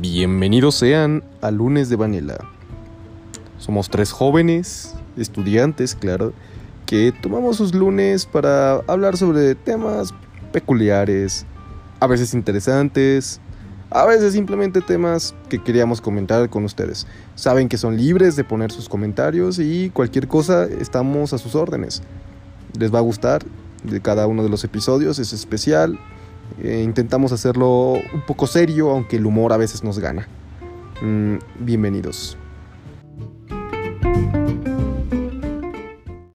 Bienvenidos sean a Lunes de Vanilla. Somos tres jóvenes, estudiantes, claro, que tomamos sus lunes para hablar sobre temas peculiares, a veces interesantes, a veces simplemente temas que queríamos comentar con ustedes. Saben que son libres de poner sus comentarios y cualquier cosa estamos a sus órdenes. Les va a gustar de cada uno de los episodios, es especial. Eh, intentamos hacerlo un poco serio, aunque el humor a veces nos gana. Mm, bienvenidos.